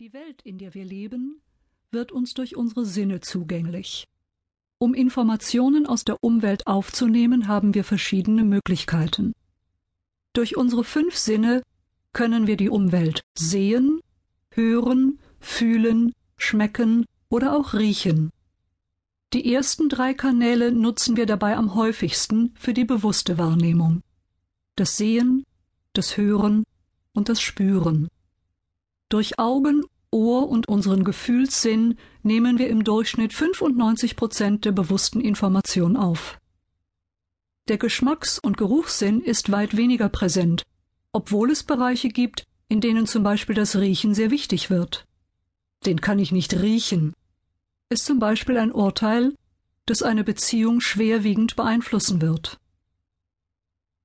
Die Welt, in der wir leben, wird uns durch unsere Sinne zugänglich. Um Informationen aus der Umwelt aufzunehmen, haben wir verschiedene Möglichkeiten. Durch unsere fünf Sinne können wir die Umwelt sehen, hören, fühlen, schmecken oder auch riechen. Die ersten drei Kanäle nutzen wir dabei am häufigsten für die bewusste Wahrnehmung. Das Sehen, das Hören und das Spüren. Durch Augen, Ohr und unseren Gefühlssinn nehmen wir im Durchschnitt 95 Prozent der bewussten Information auf. Der Geschmacks- und Geruchssinn ist weit weniger präsent, obwohl es Bereiche gibt, in denen zum Beispiel das Riechen sehr wichtig wird. Den kann ich nicht riechen, ist zum Beispiel ein Urteil, das eine Beziehung schwerwiegend beeinflussen wird.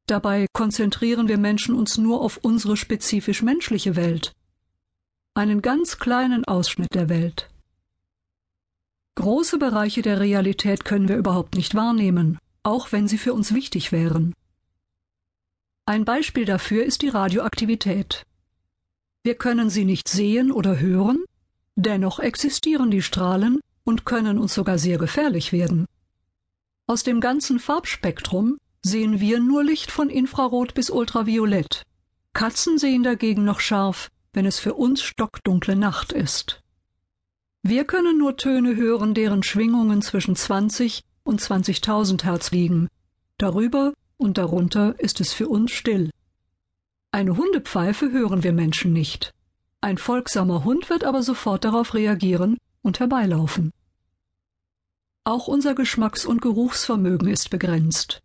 Dabei konzentrieren wir Menschen uns nur auf unsere spezifisch menschliche Welt einen ganz kleinen Ausschnitt der Welt. Große Bereiche der Realität können wir überhaupt nicht wahrnehmen, auch wenn sie für uns wichtig wären. Ein Beispiel dafür ist die Radioaktivität. Wir können sie nicht sehen oder hören, dennoch existieren die Strahlen und können uns sogar sehr gefährlich werden. Aus dem ganzen Farbspektrum sehen wir nur Licht von Infrarot bis Ultraviolett. Katzen sehen dagegen noch scharf, wenn es für uns stockdunkle Nacht ist. Wir können nur Töne hören, deren Schwingungen zwischen 20 und 20.000 Hertz liegen. Darüber und darunter ist es für uns still. Eine Hundepfeife hören wir Menschen nicht. Ein folgsamer Hund wird aber sofort darauf reagieren und herbeilaufen. Auch unser Geschmacks- und Geruchsvermögen ist begrenzt.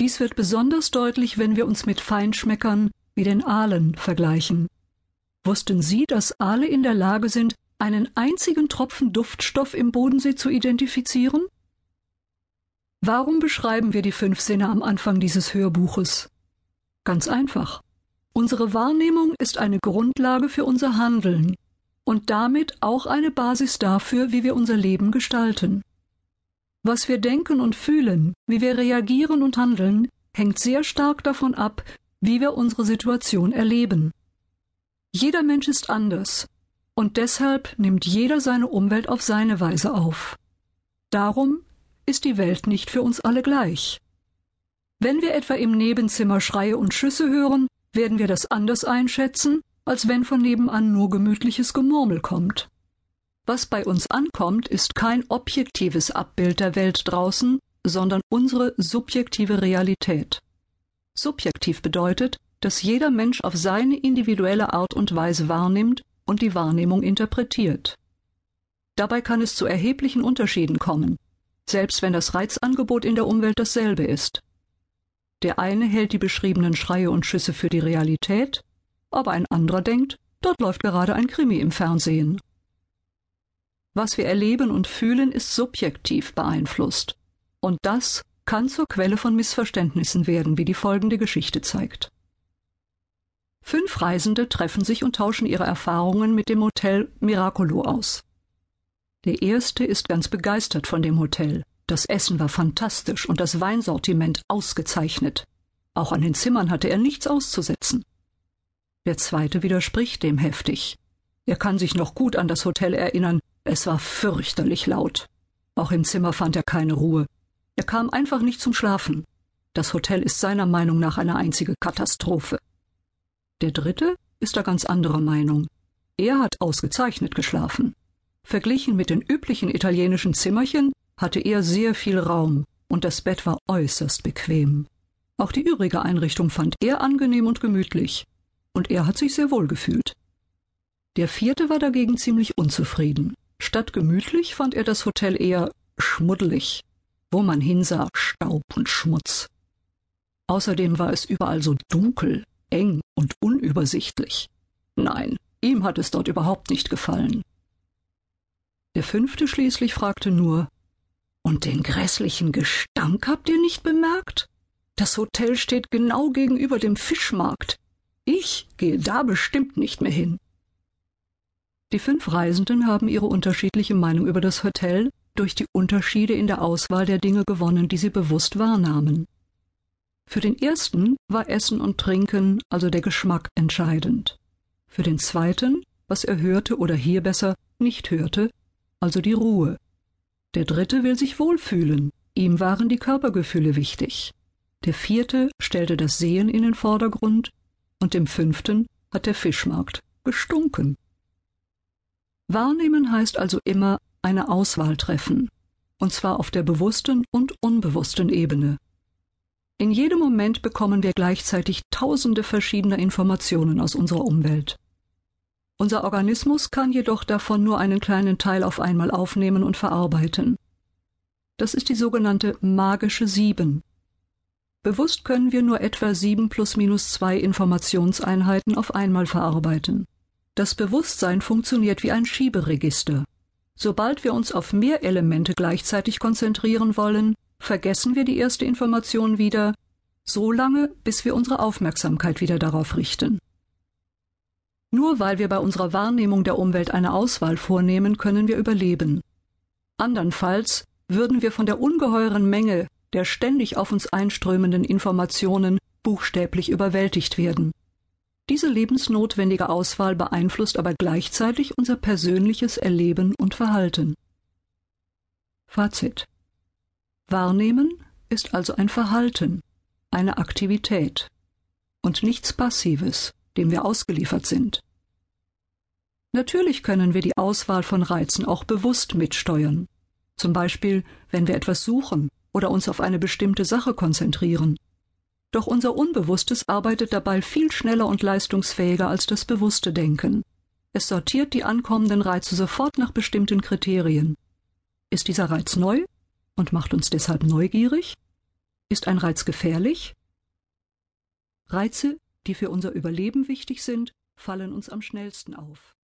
Dies wird besonders deutlich, wenn wir uns mit Feinschmeckern wie den Aalen vergleichen. Wussten Sie, dass Aale in der Lage sind, einen einzigen Tropfen Duftstoff im Bodensee zu identifizieren? Warum beschreiben wir die fünf Sinne am Anfang dieses Hörbuches? Ganz einfach. Unsere Wahrnehmung ist eine Grundlage für unser Handeln und damit auch eine Basis dafür, wie wir unser Leben gestalten. Was wir denken und fühlen, wie wir reagieren und handeln, hängt sehr stark davon ab, wie wir unsere Situation erleben. Jeder Mensch ist anders, und deshalb nimmt jeder seine Umwelt auf seine Weise auf. Darum ist die Welt nicht für uns alle gleich. Wenn wir etwa im Nebenzimmer Schreie und Schüsse hören, werden wir das anders einschätzen, als wenn von nebenan nur gemütliches Gemurmel kommt. Was bei uns ankommt, ist kein objektives Abbild der Welt draußen, sondern unsere subjektive Realität. Subjektiv bedeutet, das jeder Mensch auf seine individuelle Art und Weise wahrnimmt und die Wahrnehmung interpretiert. Dabei kann es zu erheblichen Unterschieden kommen, selbst wenn das Reizangebot in der Umwelt dasselbe ist. Der eine hält die beschriebenen Schreie und Schüsse für die Realität, aber ein anderer denkt, dort läuft gerade ein Krimi im Fernsehen. Was wir erleben und fühlen, ist subjektiv beeinflusst, und das kann zur Quelle von Missverständnissen werden, wie die folgende Geschichte zeigt. Fünf Reisende treffen sich und tauschen ihre Erfahrungen mit dem Hotel Miracolo aus. Der erste ist ganz begeistert von dem Hotel. Das Essen war fantastisch und das Weinsortiment ausgezeichnet. Auch an den Zimmern hatte er nichts auszusetzen. Der zweite widerspricht dem heftig. Er kann sich noch gut an das Hotel erinnern, es war fürchterlich laut. Auch im Zimmer fand er keine Ruhe. Er kam einfach nicht zum Schlafen. Das Hotel ist seiner Meinung nach eine einzige Katastrophe. Der dritte ist da ganz anderer Meinung. Er hat ausgezeichnet geschlafen. Verglichen mit den üblichen italienischen Zimmerchen hatte er sehr viel Raum und das Bett war äußerst bequem. Auch die übrige Einrichtung fand er angenehm und gemütlich, und er hat sich sehr wohl gefühlt. Der vierte war dagegen ziemlich unzufrieden. Statt gemütlich fand er das Hotel eher schmuddelig. Wo man hinsah, Staub und Schmutz. Außerdem war es überall so dunkel eng und unübersichtlich. Nein, ihm hat es dort überhaupt nicht gefallen. Der fünfte schließlich fragte nur Und den grässlichen Gestank habt ihr nicht bemerkt? Das Hotel steht genau gegenüber dem Fischmarkt. Ich gehe da bestimmt nicht mehr hin. Die fünf Reisenden haben ihre unterschiedliche Meinung über das Hotel durch die Unterschiede in der Auswahl der Dinge gewonnen, die sie bewusst wahrnahmen. Für den ersten war Essen und Trinken, also der Geschmack, entscheidend. Für den zweiten was er hörte oder hier besser nicht hörte, also die Ruhe. Der dritte will sich wohlfühlen, ihm waren die Körpergefühle wichtig. Der vierte stellte das Sehen in den Vordergrund und dem fünften hat der Fischmarkt gestunken. Wahrnehmen heißt also immer eine Auswahl treffen, und zwar auf der bewussten und unbewussten Ebene. In jedem Moment bekommen wir gleichzeitig tausende verschiedener Informationen aus unserer Umwelt. Unser Organismus kann jedoch davon nur einen kleinen Teil auf einmal aufnehmen und verarbeiten. Das ist die sogenannte magische Sieben. Bewusst können wir nur etwa sieben plus minus zwei Informationseinheiten auf einmal verarbeiten. Das Bewusstsein funktioniert wie ein Schieberegister. Sobald wir uns auf mehr Elemente gleichzeitig konzentrieren wollen, vergessen wir die erste Information wieder, so lange, bis wir unsere Aufmerksamkeit wieder darauf richten. Nur weil wir bei unserer Wahrnehmung der Umwelt eine Auswahl vornehmen, können wir überleben. Andernfalls würden wir von der ungeheuren Menge der ständig auf uns einströmenden Informationen buchstäblich überwältigt werden. Diese lebensnotwendige Auswahl beeinflusst aber gleichzeitig unser persönliches Erleben und Verhalten. Fazit Wahrnehmen ist also ein Verhalten, eine Aktivität und nichts Passives, dem wir ausgeliefert sind. Natürlich können wir die Auswahl von Reizen auch bewusst mitsteuern, zum Beispiel wenn wir etwas suchen oder uns auf eine bestimmte Sache konzentrieren. Doch unser Unbewusstes arbeitet dabei viel schneller und leistungsfähiger als das bewusste Denken. Es sortiert die ankommenden Reize sofort nach bestimmten Kriterien. Ist dieser Reiz neu und macht uns deshalb neugierig? Ist ein Reiz gefährlich? Reize, die für unser Überleben wichtig sind, fallen uns am schnellsten auf.